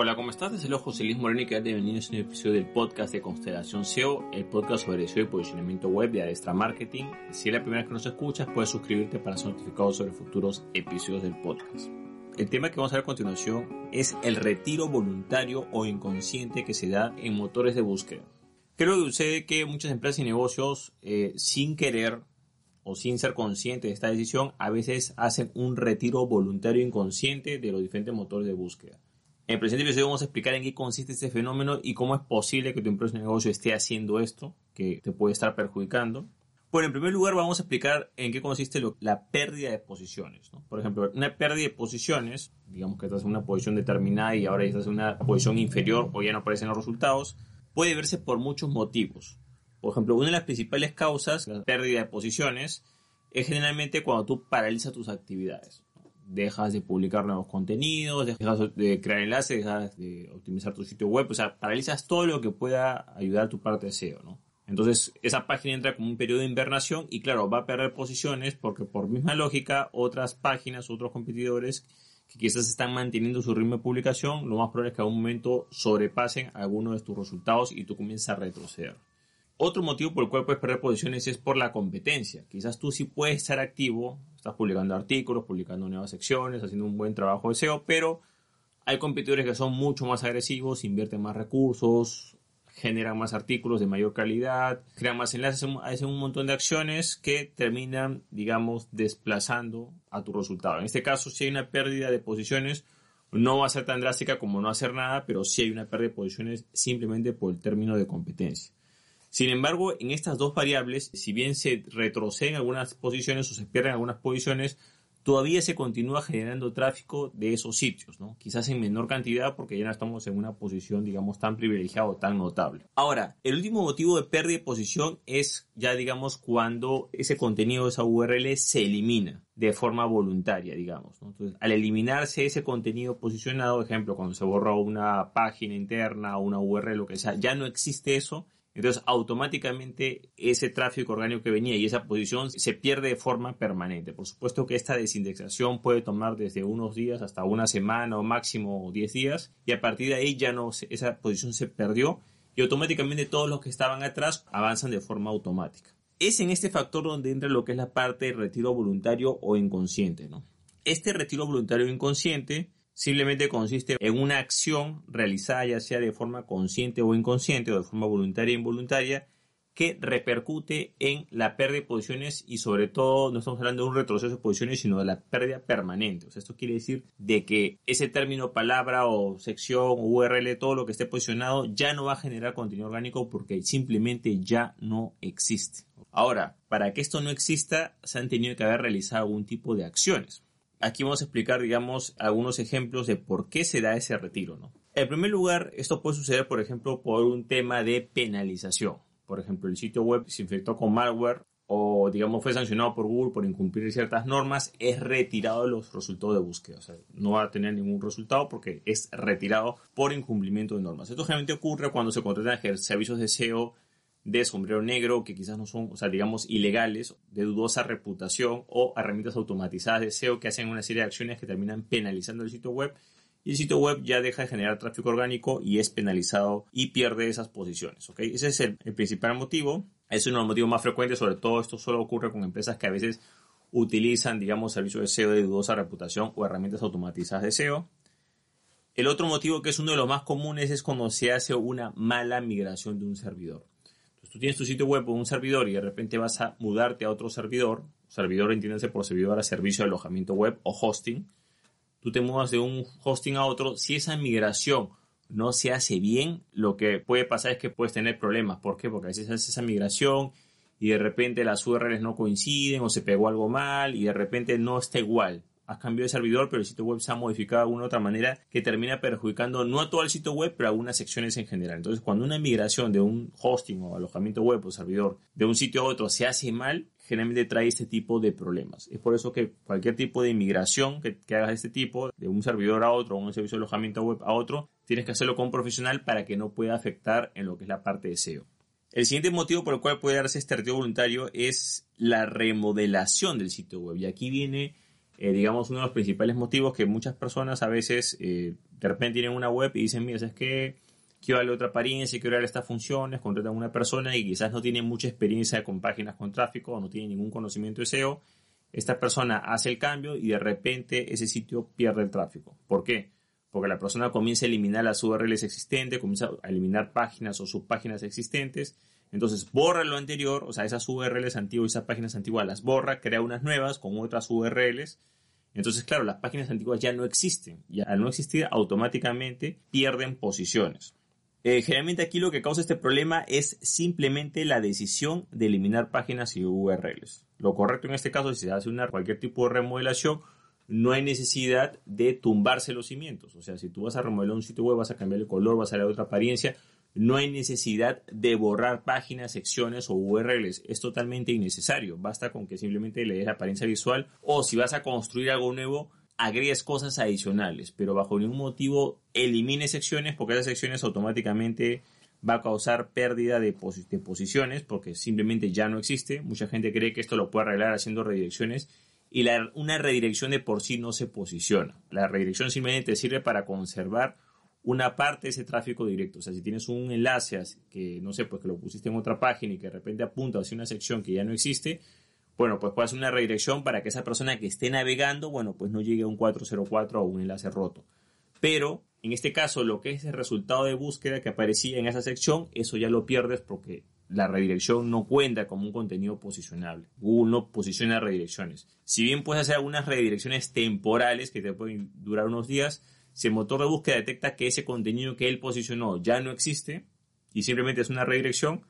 Hola, ¿cómo estás? Desde el José Luis Moreno y que bienvenidos a un episodio del podcast de Constelación SEO, el podcast sobre SEO y posicionamiento web de Adestra Marketing. Si es la primera vez que nos escuchas, puedes suscribirte para ser notificado sobre futuros episodios del podcast. El tema que vamos a ver a continuación es el retiro voluntario o inconsciente que se da en motores de búsqueda. Creo que sucede que muchas empresas y negocios, eh, sin querer o sin ser conscientes de esta decisión, a veces hacen un retiro voluntario inconsciente de los diferentes motores de búsqueda. En el presente episodio vamos a explicar en qué consiste este fenómeno y cómo es posible que tu empresa de negocio esté haciendo esto, que te puede estar perjudicando. Bueno, en primer lugar vamos a explicar en qué consiste la pérdida de posiciones. Por ejemplo, una pérdida de posiciones, digamos que estás en una posición determinada y ahora estás en una posición inferior o ya no aparecen los resultados, puede verse por muchos motivos. Por ejemplo, una de las principales causas de la pérdida de posiciones es generalmente cuando tú paralizas tus actividades dejas de publicar nuevos contenidos, dejas de crear enlaces, dejas de optimizar tu sitio web, o sea, paralizas todo lo que pueda ayudar a tu parte de SEO, ¿no? Entonces, esa página entra como un periodo de invernación y claro, va a perder posiciones porque por misma lógica, otras páginas, otros competidores que quizás están manteniendo su ritmo de publicación, lo más probable es que a un momento sobrepasen algunos de tus resultados y tú comiences a retroceder. Otro motivo por el cual puedes perder posiciones es por la competencia. Quizás tú sí puedes estar activo, estás publicando artículos, publicando nuevas secciones, haciendo un buen trabajo de SEO, pero hay competidores que son mucho más agresivos, invierten más recursos, generan más artículos de mayor calidad, crean más enlaces, hacen un montón de acciones que terminan, digamos, desplazando a tu resultado. En este caso, si hay una pérdida de posiciones, no va a ser tan drástica como no hacer nada, pero sí hay una pérdida de posiciones simplemente por el término de competencia. Sin embargo, en estas dos variables, si bien se retroceden algunas posiciones o se pierden algunas posiciones, todavía se continúa generando tráfico de esos sitios, ¿no? Quizás en menor cantidad porque ya no estamos en una posición, digamos, tan privilegiada o tan notable. Ahora, el último motivo de pérdida de posición es ya, digamos, cuando ese contenido, esa URL se elimina de forma voluntaria, digamos. Entonces, al eliminarse ese contenido posicionado, ejemplo, cuando se borra una página interna o una URL, lo que sea, ya no existe eso entonces, automáticamente ese tráfico orgánico que venía y esa posición se pierde de forma permanente. Por supuesto que esta desindexación puede tomar desde unos días hasta una semana o máximo 10 días y a partir de ahí ya no esa posición se perdió y automáticamente todos los que estaban atrás avanzan de forma automática. Es en este factor donde entra lo que es la parte de retiro voluntario o inconsciente, ¿no? Este retiro voluntario inconsciente simplemente consiste en una acción realizada ya sea de forma consciente o inconsciente o de forma voluntaria e involuntaria que repercute en la pérdida de posiciones y sobre todo no estamos hablando de un retroceso de posiciones sino de la pérdida permanente. Esto quiere decir de que ese término palabra o sección o URL, todo lo que esté posicionado ya no va a generar contenido orgánico porque simplemente ya no existe. Ahora, para que esto no exista, se han tenido que haber realizado algún tipo de acciones. Aquí vamos a explicar, digamos, algunos ejemplos de por qué se da ese retiro, ¿no? En primer lugar, esto puede suceder, por ejemplo, por un tema de penalización. Por ejemplo, el sitio web se infectó con malware o, digamos, fue sancionado por Google por incumplir ciertas normas, es retirado de los resultados de búsqueda. O sea, no va a tener ningún resultado porque es retirado por incumplimiento de normas. Esto generalmente ocurre cuando se contratan servicios de SEO de sombrero negro que quizás no son, o sea, digamos, ilegales, de dudosa reputación o herramientas automatizadas de SEO que hacen una serie de acciones que terminan penalizando el sitio web y el sitio web ya deja de generar tráfico orgánico y es penalizado y pierde esas posiciones, ¿ok? Ese es el, principal motivo, es uno de los motivos más frecuentes, sobre todo esto solo ocurre con empresas que a veces utilizan, digamos, servicios de SEO de dudosa reputación o herramientas automatizadas de SEO. El otro motivo que es uno de los más comunes es cuando se hace una mala migración de un servidor tú tienes tu sitio web o un servidor y de repente vas a mudarte a otro servidor, servidor entiéndase por servidor a servicio de alojamiento web o hosting, tú te mudas de un hosting a otro, si esa migración no se hace bien, lo que puede pasar es que puedes tener problemas. ¿Por qué? Porque a veces haces esa migración y de repente las URLs no coinciden o se pegó algo mal y de repente no está igual has cambiado de servidor, pero el sitio web se ha modificado de alguna otra manera que termina perjudicando no a todo el sitio web, pero a algunas secciones en general. Entonces, cuando una migración de un hosting o alojamiento web o servidor de un sitio a otro se hace mal, generalmente trae este tipo de problemas. Es por eso que cualquier tipo de migración que, hagas de este tipo, de un servidor a otro o un servicio de alojamiento web a otro, tienes que hacerlo con un profesional para que no pueda afectar en lo que es la parte de SEO. El siguiente motivo por el cual puede darse este retiro voluntario es la remodelación del sitio web. Y aquí viene eh, digamos, uno de los principales motivos que muchas personas a veces, eh, de repente tienen una web y dicen, mira, es que quiero darle otra apariencia, quiero darle estas funciones, contratan a una persona y quizás no tiene mucha experiencia con páginas con tráfico o no tiene ningún conocimiento de SEO, esta persona hace el cambio y de repente ese sitio pierde el tráfico. ¿Por qué? Porque la persona comienza a eliminar las URLs existentes, comienza a eliminar páginas o subpáginas existentes, entonces borra lo anterior, o sea, esas URLs antiguas, esas páginas antiguas las borra, crea unas nuevas con otras URLs. Entonces, claro, las páginas antiguas ya no existen. Y al no existir, automáticamente pierden posiciones. Eh, generalmente aquí lo que causa este problema es simplemente la decisión de eliminar páginas y URLs. Lo correcto en este caso, si se hace una, cualquier tipo de remodelación, no hay necesidad de tumbarse los cimientos. O sea, si tú vas a remodelar un sitio web, vas a cambiar el color, vas a darle otra apariencia, no hay necesidad de borrar páginas, secciones o URLs. Es totalmente innecesario. Basta con que simplemente le des apariencia visual o si vas a construir algo nuevo, agregues cosas adicionales, pero bajo ningún motivo elimine secciones porque esas secciones automáticamente va a causar pérdida de, posiciones porque simplemente ya no existe. Mucha gente cree que esto lo puede arreglar haciendo redirecciones y una redirección de por sí no se posiciona. La redirección simplemente sirve para conservar una parte de ese tráfico directo. O sea, si tienes un enlace que, no sé, pues que lo pusiste en otra página y que de repente apunta hacia una sección que ya no existe, bueno, pues puedes hacer una redirección para que esa persona que esté navegando, bueno, pues no llegue a un 404 o un enlace roto. Pero en este caso, lo que es el resultado de búsqueda que aparecía en esa sección, eso ya lo pierdes porque la redirección no cuenta como un contenido posicionable. Google no posiciona redirecciones. Si bien puedes hacer algunas redirecciones temporales que te pueden durar unos días, si el motor de búsqueda detecta que ese contenido que él posicionó ya no existe y simplemente es una redirección,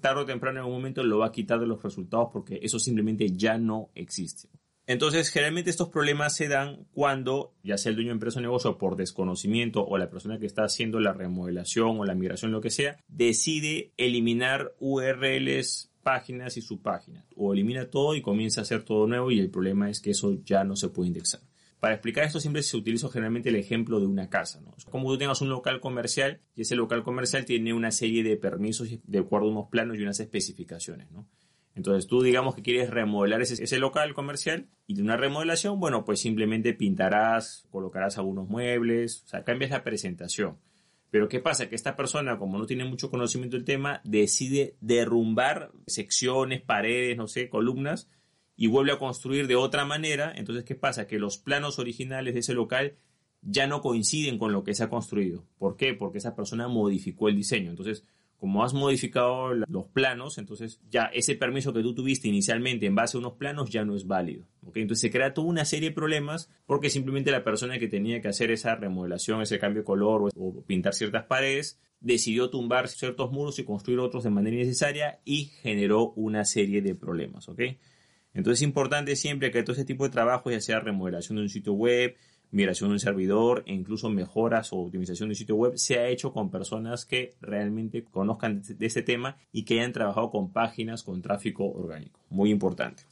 tarde o temprano en algún momento lo va a quitar de los resultados porque eso simplemente ya no existe. Entonces, generalmente estos problemas se dan cuando, ya sea el dueño de empresa o negocio por desconocimiento o la persona que está haciendo la remodelación o la migración, lo que sea, decide eliminar URLs, páginas y subpáginas. O elimina todo y comienza a hacer todo nuevo y el problema es que eso ya no se puede indexar. Para explicar esto siempre se utiliza generalmente el ejemplo de una casa. ¿no? Como tú tengas un local comercial y ese local comercial tiene una serie de permisos de acuerdo a unos planos y unas especificaciones. ¿no? Entonces tú digamos que quieres remodelar ese, ese, local comercial y de una remodelación, bueno, pues simplemente pintarás, colocarás algunos muebles, o sea, cambias la presentación. Pero ¿qué pasa? Que esta persona, como no tiene mucho conocimiento del tema, decide derrumbar secciones, paredes, no sé, columnas y vuelve a construir de otra manera, entonces ¿qué pasa? Que los planos originales de ese local ya no coinciden con lo que se ha construido. ¿Por qué? Porque esa persona modificó el diseño. Entonces, como has modificado los planos, entonces ya ese permiso que tú tuviste inicialmente en base a unos planos ya no es válido. Entonces se crea toda una serie de problemas porque simplemente la persona que tenía que hacer esa remodelación, ese cambio de color o, o pintar ciertas paredes, decidió tumbar ciertos muros y construir otros de manera innecesaria y generó una serie de problemas. ¿ok? Entonces es importante siempre que todo ese tipo de trabajo, ya sea remodelación de un sitio web, migración de un servidor e incluso mejoras o optimización de un sitio web, sea hecho con personas que realmente conozcan de este tema y que hayan trabajado con páginas con tráfico orgánico. Muy importante.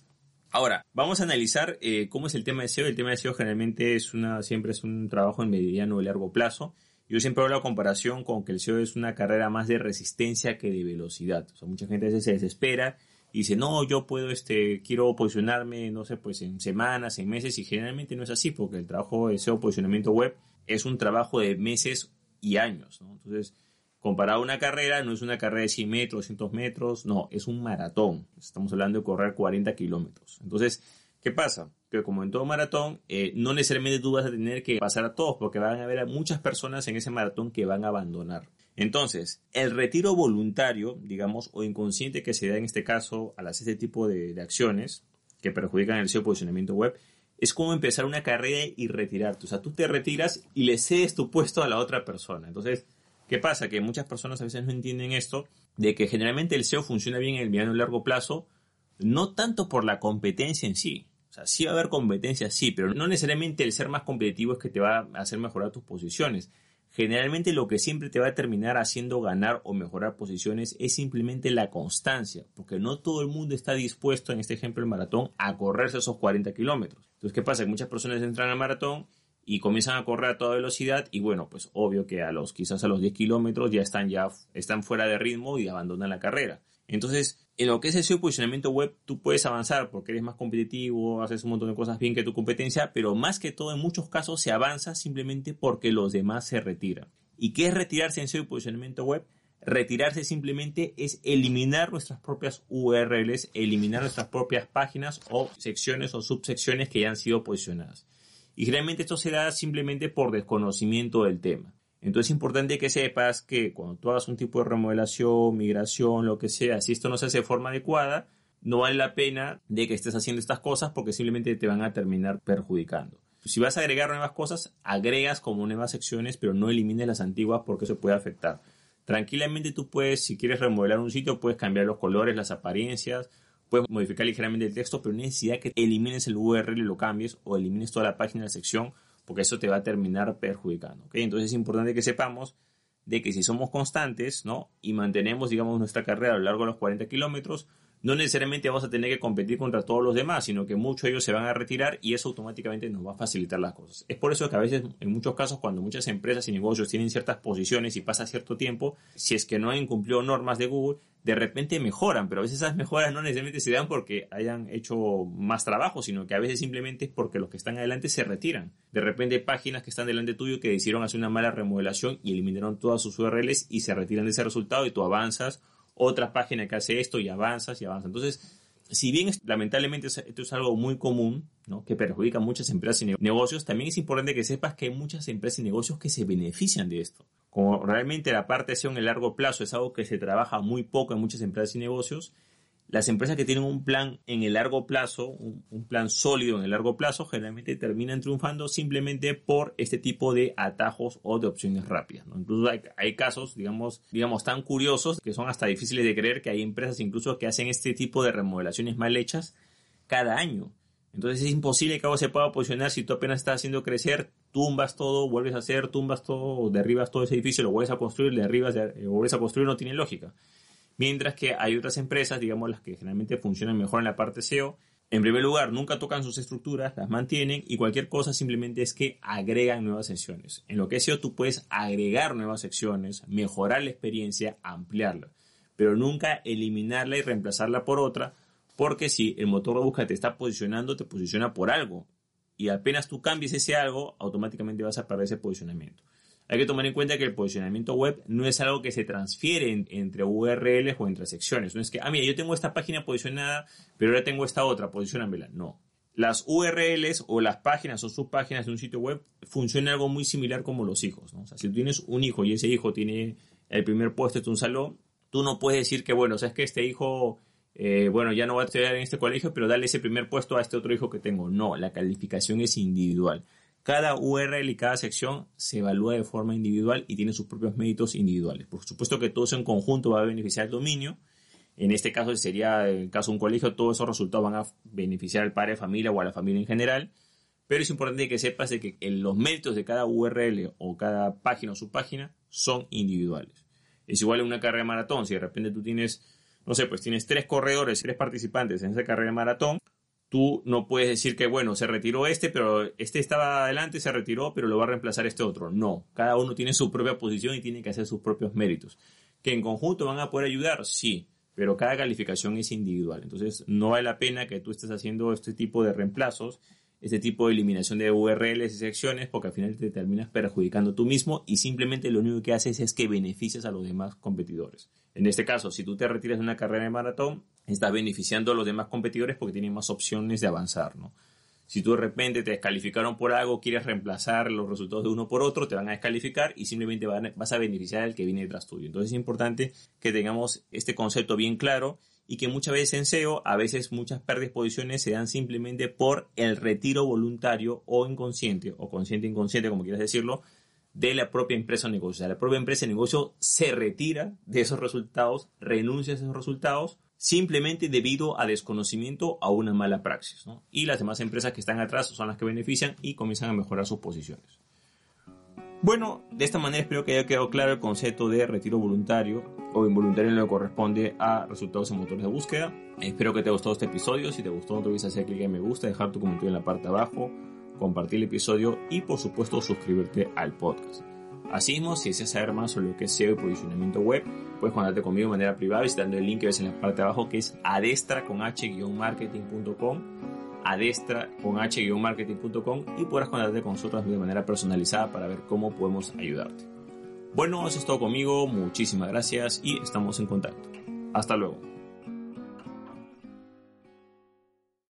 Ahora, vamos a analizar eh, cómo es el tema de SEO. El tema de SEO generalmente es una, siempre es un trabajo en mediano y largo plazo. Yo siempre hago la comparación con que el SEO es una carrera más de resistencia que de velocidad. O sea, mucha gente a veces se desespera y dice, no, yo puedo, este, quiero posicionarme, no sé, pues en semanas, en meses, y generalmente no es así, porque el trabajo de SEO posicionamiento web es un trabajo de meses y años, ¿no? Entonces, comparado a una carrera, no es una carrera de 100 metros, 200 metros, no, es un maratón. Estamos hablando de correr 40 kilómetros. Entonces, ¿qué pasa? Que como en todo maratón, eh, no necesariamente tú vas a tener que pasar a todos, porque van a haber muchas personas en ese maratón que van a abandonar. Entonces, el retiro voluntario, digamos, o inconsciente que se da en este caso al hacer este tipo de, acciones que perjudican el SEO posicionamiento web, es como empezar una carrera y retirarte. O sea, tú te retiras y le cedes tu puesto a la otra persona. Entonces, ¿qué pasa? Que muchas personas a veces no entienden esto, de que generalmente el SEO funciona bien en el mediano y largo plazo, no tanto por la competencia en sí. O sea, sí va a haber competencia, sí, pero no necesariamente el ser más competitivo es que te va a hacer mejorar tus posiciones Generalmente lo que siempre te va a terminar haciendo ganar o mejorar posiciones es simplemente la constancia, porque no todo el mundo está dispuesto, en este ejemplo el maratón, a correrse esos 40 kilómetros. Entonces, ¿qué pasa? Que muchas personas entran al maratón y comienzan a correr a toda velocidad y bueno, pues obvio que a los quizás a los 10 kilómetros ya están ya están fuera de ritmo y abandonan la carrera. Entonces, en lo que es el SEO posicionamiento web, tú puedes avanzar porque eres más competitivo, haces un montón de cosas bien que tu competencia, pero más que todo, en muchos casos se avanza simplemente porque los demás se retiran. ¿Y qué es retirarse en SEO posicionamiento web? Retirarse simplemente es eliminar nuestras propias URLs, eliminar nuestras propias páginas o secciones o subsecciones que ya han sido posicionadas. Y generalmente esto se da simplemente por desconocimiento del tema. Entonces es importante que sepas que cuando tú hagas un tipo de remodelación, migración, lo que sea, si esto no se hace de forma adecuada, no vale la pena de que estés haciendo estas cosas porque simplemente te van a terminar perjudicando. Si vas a agregar nuevas cosas, agregas como nuevas secciones, pero no elimines las antiguas porque eso puede afectar. Tranquilamente tú puedes, si quieres remodelar un sitio, puedes cambiar los colores, las apariencias, puedes modificar ligeramente el texto, pero no necesidad que elimines el URL y lo cambies o elimines toda la página de la sección porque eso te va a terminar perjudicando. Entonces es importante que sepamos de que si somos constantes ¿no? y mantenemos digamos, nuestra carrera a lo largo de los 40 kilómetros, no necesariamente vamos a tener que competir contra todos los demás, sino que muchos de ellos se van a retirar y eso automáticamente nos va a facilitar las cosas. Es por eso que a veces, en muchos casos, cuando muchas empresas y negocios tienen ciertas posiciones y pasa cierto tiempo, si es que no han incumplido normas de Google, de repente mejoran, pero a veces esas mejoras no necesariamente se dan porque hayan hecho más trabajo, sino que a veces simplemente es porque los que están adelante se retiran. De repente hay páginas que están delante tuyo que decidieron hacer una mala remodelación y eliminaron todas sus URLs y se retiran de ese resultado y tú avanzas otra página que hace esto y avanzas y avanzas. Entonces, si bien lamentablemente esto es algo muy común, ¿no? que perjudica muchas empresas y negocios, también es importante que sepas que hay muchas empresas y negocios que se benefician de esto. Como realmente la parte de en el largo plazo es algo que se trabaja muy poco en muchas empresas y negocios, las empresas que tienen un plan en el largo plazo, un, plan sólido en el largo plazo, generalmente terminan triunfando simplemente por este tipo de atajos o de opciones rápidas. Incluso hay, casos, digamos, digamos, tan curiosos que son hasta difíciles de creer que hay empresas incluso que hacen este tipo de remodelaciones mal hechas cada año. Entonces es imposible que algo se pueda posicionar si tú apenas estás haciendo crecer, tumbas todo, vuelves a hacer, tumbas todo, derribas todo ese edificio, lo vuelves a construir, derribas, eh, vuelves a construir, no tiene lógica. Mientras que hay otras empresas, digamos las que generalmente funcionan mejor en la parte SEO, en primer lugar, nunca tocan sus estructuras, las mantienen y cualquier cosa simplemente es que agregan nuevas secciones. En lo que es SEO tú puedes agregar nuevas secciones, mejorar la experiencia, ampliarla, pero nunca eliminarla y reemplazarla por otra, porque si el motor de búsqueda te está posicionando, te posiciona por algo. Y apenas tú cambies ese algo, automáticamente vas a perder ese posicionamiento. Hay que tomar en cuenta que el posicionamiento web no es algo que se transfiere entre URLs o entre secciones. No es que, ah, mira, yo tengo esta página posicionada, pero ahora tengo esta otra, posicionamela. No. Las URLs o las páginas o subpáginas de un sitio web funcionan algo muy similar como los hijos. O sea, si tú tienes un hijo y ese hijo tiene el primer puesto de un salón, tú no puedes decir que, bueno, o sea, es que este hijo, eh, bueno, ya no va a estudiar en este colegio, pero dale ese primer puesto a este otro hijo que tengo. No, la calificación es individual. Cada URL y cada sección se evalúa de forma individual y tiene sus propios méritos individuales. Por supuesto que todo eso en conjunto va a beneficiar al dominio. En este caso sería el caso de un colegio, todos esos resultados van a beneficiar al padre de familia o a la familia en general. Pero es importante que sepas que los méritos de cada URL o cada página o subpágina son individuales. Es igual en una carrera de maratón. Si de repente tú tienes, no sé, pues tienes tres corredores, tres participantes en esa carrera de maratón, tú no puedes decir que, bueno, se retiró este, pero este estaba adelante, se retiró, pero lo va a reemplazar este otro. No, cada uno tiene su propia posición y tiene que hacer sus propios méritos. ¿Que en conjunto van a poder ayudar? Sí, pero cada calificación es individual. Entonces, no vale la pena que tú estés haciendo este tipo de reemplazos este tipo de eliminación de URLs y secciones porque al final te terminas perjudicando tú mismo y simplemente lo único que haces es que beneficias a los demás competidores. En este caso, si tú te retiras de una carrera de maratón, estás beneficiando a los demás competidores porque tienen más opciones de avanzar, ¿no? Si tú de repente te descalificaron por algo, quieres reemplazar los resultados de uno por otro, te van a descalificar y simplemente vas a beneficiar al que viene detrás tuyo. Entonces es importante que tengamos este concepto bien claro y que muchas veces en SEO, a veces muchas pérdidas de posiciones se dan simplemente por el retiro voluntario o inconsciente, o consciente inconsciente, como quieras decirlo, de la propia empresa o negocio. O la propia empresa o negocio se retira de esos resultados, renuncia a esos resultados, simplemente debido a desconocimiento a una mala praxis. Y las demás empresas que están atrás son las que benefician y comienzan a mejorar sus posiciones. Bueno, de esta manera espero que haya quedado claro el concepto de retiro voluntario o involuntario en lo que corresponde a resultados en motores de búsqueda. Espero que te haya gustado este episodio. Si te gustó, no te olvides hacer clic en me gusta, dejar tu comentario en la parte de abajo, compartir el episodio y por supuesto suscribirte al podcast. Asimismo, si deseas saber más sobre lo que es SEO y posicionamiento web, puedes contactarte conmigo de manera privada visitando el link que ves en la parte de abajo que es adestra con h-marketing.com adestra con h-marketing.com y podrás contactarte con nosotros de manera personalizada para ver cómo podemos ayudarte. Bueno, eso es todo conmigo, muchísimas gracias y estamos en contacto. Hasta luego.